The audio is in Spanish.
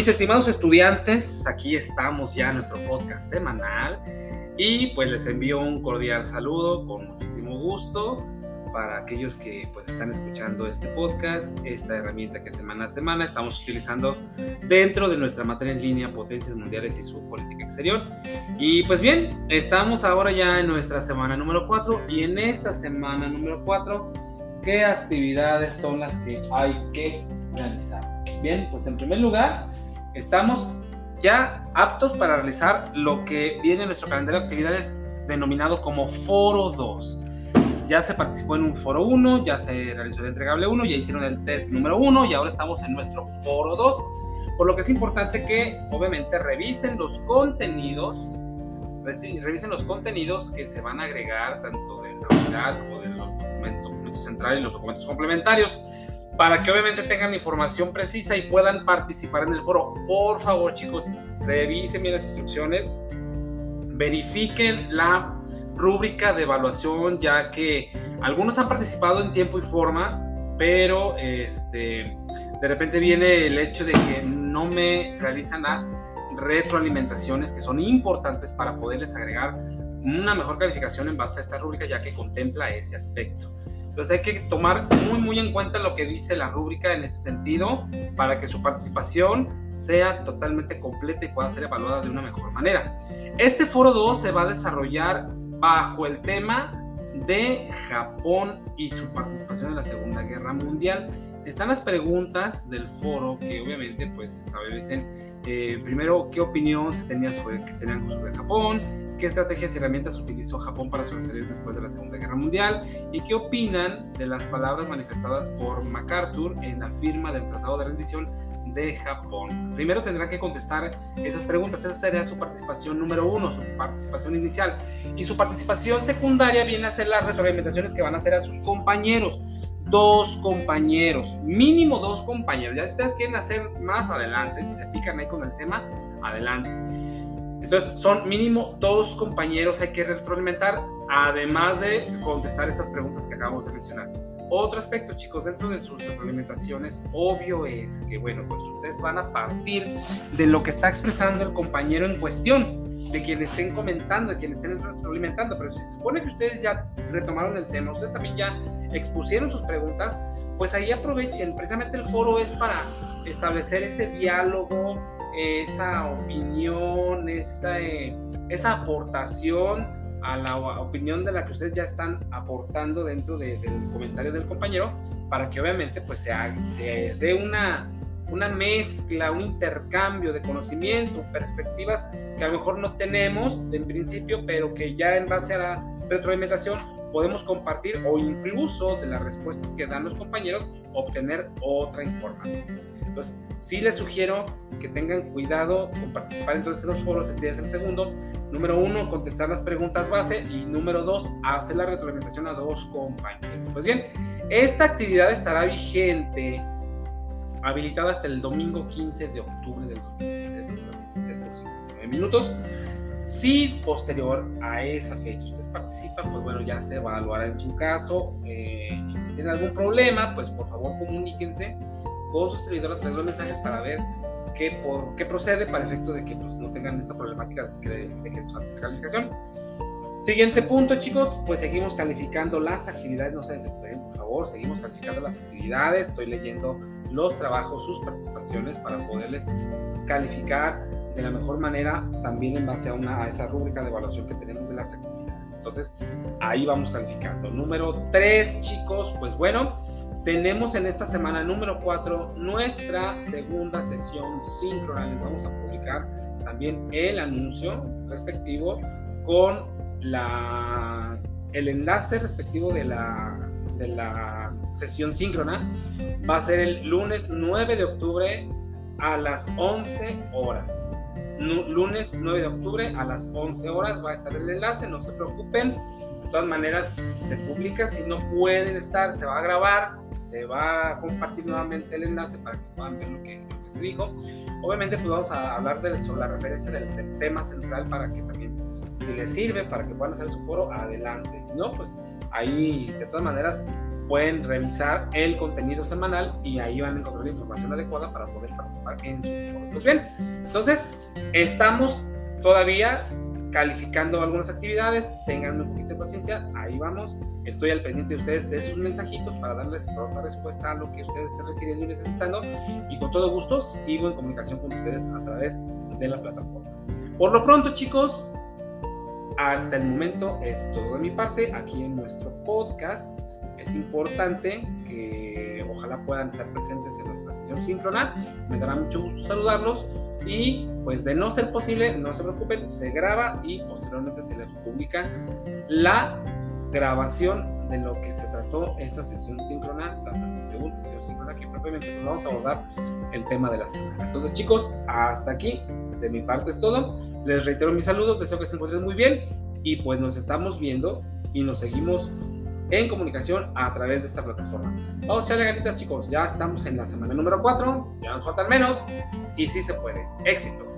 Mis estimados estudiantes, aquí estamos ya en nuestro podcast semanal y pues les envío un cordial saludo con muchísimo gusto para aquellos que pues están escuchando este podcast, esta herramienta que semana a semana estamos utilizando dentro de nuestra materia en línea Potencias Mundiales y su política exterior. Y pues bien, estamos ahora ya en nuestra semana número 4 y en esta semana número 4, ¿qué actividades son las que hay que realizar? Bien, pues en primer lugar, estamos ya aptos para realizar lo que viene en nuestro calendario de actividades denominado como Foro 2. Ya se participó en un Foro 1, ya se realizó el entregable 1, ya hicieron el test número 1 y ahora estamos en nuestro Foro 2. Por lo que es importante que obviamente revisen los contenidos, revisen los contenidos que se van a agregar tanto de la unidad como de los documentos centrales y los documentos complementarios para que obviamente tengan información precisa y puedan participar en el foro. Por favor, chicos, revisen bien las instrucciones, verifiquen la rúbrica de evaluación, ya que algunos han participado en tiempo y forma, pero este, de repente viene el hecho de que no me realizan las retroalimentaciones que son importantes para poderles agregar una mejor calificación en base a esta rúbrica, ya que contempla ese aspecto. Entonces hay que tomar muy muy en cuenta lo que dice la rúbrica en ese sentido para que su participación sea totalmente completa y pueda ser evaluada de una mejor manera. Este foro 2 se va a desarrollar bajo el tema de Japón y su participación en la Segunda Guerra Mundial. Están las preguntas del foro que obviamente pues establecen eh, primero qué opinión se tenía sobre que tenían sobre Japón, qué estrategias y herramientas utilizó Japón para sobresalir después de la Segunda Guerra Mundial y qué opinan de las palabras manifestadas por MacArthur en la firma del Tratado de Rendición de Japón. Primero tendrán que contestar esas preguntas. Esa sería su participación número uno, su participación inicial. Y su participación secundaria viene a ser las retroalimentaciones que van a hacer a sus compañeros. Dos compañeros, mínimo dos compañeros. Ya si ustedes quieren hacer más adelante, si se pican ahí con el tema, adelante. Entonces, son mínimo dos compañeros hay que retroalimentar, además de contestar estas preguntas que acabamos de mencionar. Otro aspecto, chicos, dentro de sus retroalimentaciones, obvio es que, bueno, pues ustedes van a partir de lo que está expresando el compañero en cuestión, de quien estén comentando, de quien estén retroalimentando, pero si se supone que ustedes ya retomaron el tema, ustedes también ya expusieron sus preguntas, pues ahí aprovechen, precisamente el foro es para establecer ese diálogo, esa opinión, esa, eh, esa aportación a la opinión de la que ustedes ya están aportando dentro del comentario del compañero para que obviamente pues se, se dé una, una mezcla, un intercambio de conocimiento, perspectivas que a lo mejor no tenemos en principio, pero que ya en base a la retroalimentación podemos compartir o incluso de las respuestas que dan los compañeros obtener otra información. Entonces, sí les sugiero que tengan cuidado con participar en todos los foros, este es el segundo. Número uno, contestar las preguntas base y número dos, hacer la retroalimentación a dos compañeros. Pues bien, esta actividad estará vigente, habilitada hasta el domingo 15 de octubre del 2023, hasta los 23 por 59 minutos. Si posterior a esa fecha ustedes participan, pues bueno, ya se evaluará en su caso. Eh, y si tienen algún problema, pues por favor comuníquense con su servidor a través de los mensajes para ver qué, por, qué procede para efecto de que pues, no tengan esa problemática de que, de que les falta esa calificación. Siguiente punto, chicos, pues seguimos calificando las actividades, no se desesperen, por favor, seguimos calificando las actividades, estoy leyendo los trabajos, sus participaciones para poderles calificar de la mejor manera, también en base a, una, a esa rúbrica de evaluación que tenemos de las actividades. Entonces, ahí vamos calificando. Número 3, chicos, pues bueno, tenemos en esta semana número 4 nuestra segunda sesión síncrona. Les vamos a publicar también el anuncio respectivo con la, el enlace respectivo de la, de la sesión síncrona. Va a ser el lunes 9 de octubre a las 11 horas. Lunes 9 de octubre a las 11 horas va a estar el enlace, no se preocupen de todas maneras se publica, si no pueden estar, se va a grabar, se va a compartir nuevamente el enlace para que puedan ver lo que, se dijo. Obviamente pues vamos a hablar de, sobre la referencia del, tema central para que también, si les sirve, para que puedan hacer su foro, adelante. Si no, pues ahí de todas maneras pueden revisar el contenido semanal y ahí van a encontrar la información adecuada para poder participar en su foro. Pues bien, entonces estamos todavía calificando algunas actividades, tengan un poquito de paciencia, ahí vamos. Estoy al pendiente de ustedes de sus mensajitos para darles pronta respuesta a lo que ustedes estén requiriendo y necesitando. Y con todo gusto sigo en comunicación con ustedes a través de la plataforma. Por lo pronto, chicos, hasta el momento es todo de mi parte aquí en nuestro podcast. Es importante que ojalá puedan estar presentes en nuestra sesión síncrona. Me dará mucho gusto saludarlos y pues de no ser posible, no se preocupen, se graba y posteriormente se les publica la grabación de lo que se trató esa sesión síncrona, la segunda sesión síncrona que propiamente nos vamos a abordar el tema de la semana. Entonces chicos, hasta aquí, de mi parte es todo. Les reitero mis saludos, deseo que se encuentren muy bien y pues nos estamos viendo y nos seguimos en comunicación a través de esta plataforma. Vamos a echarle ganitas chicos, ya estamos en la semana número 4, ya nos faltan menos y sí se puede. Éxito.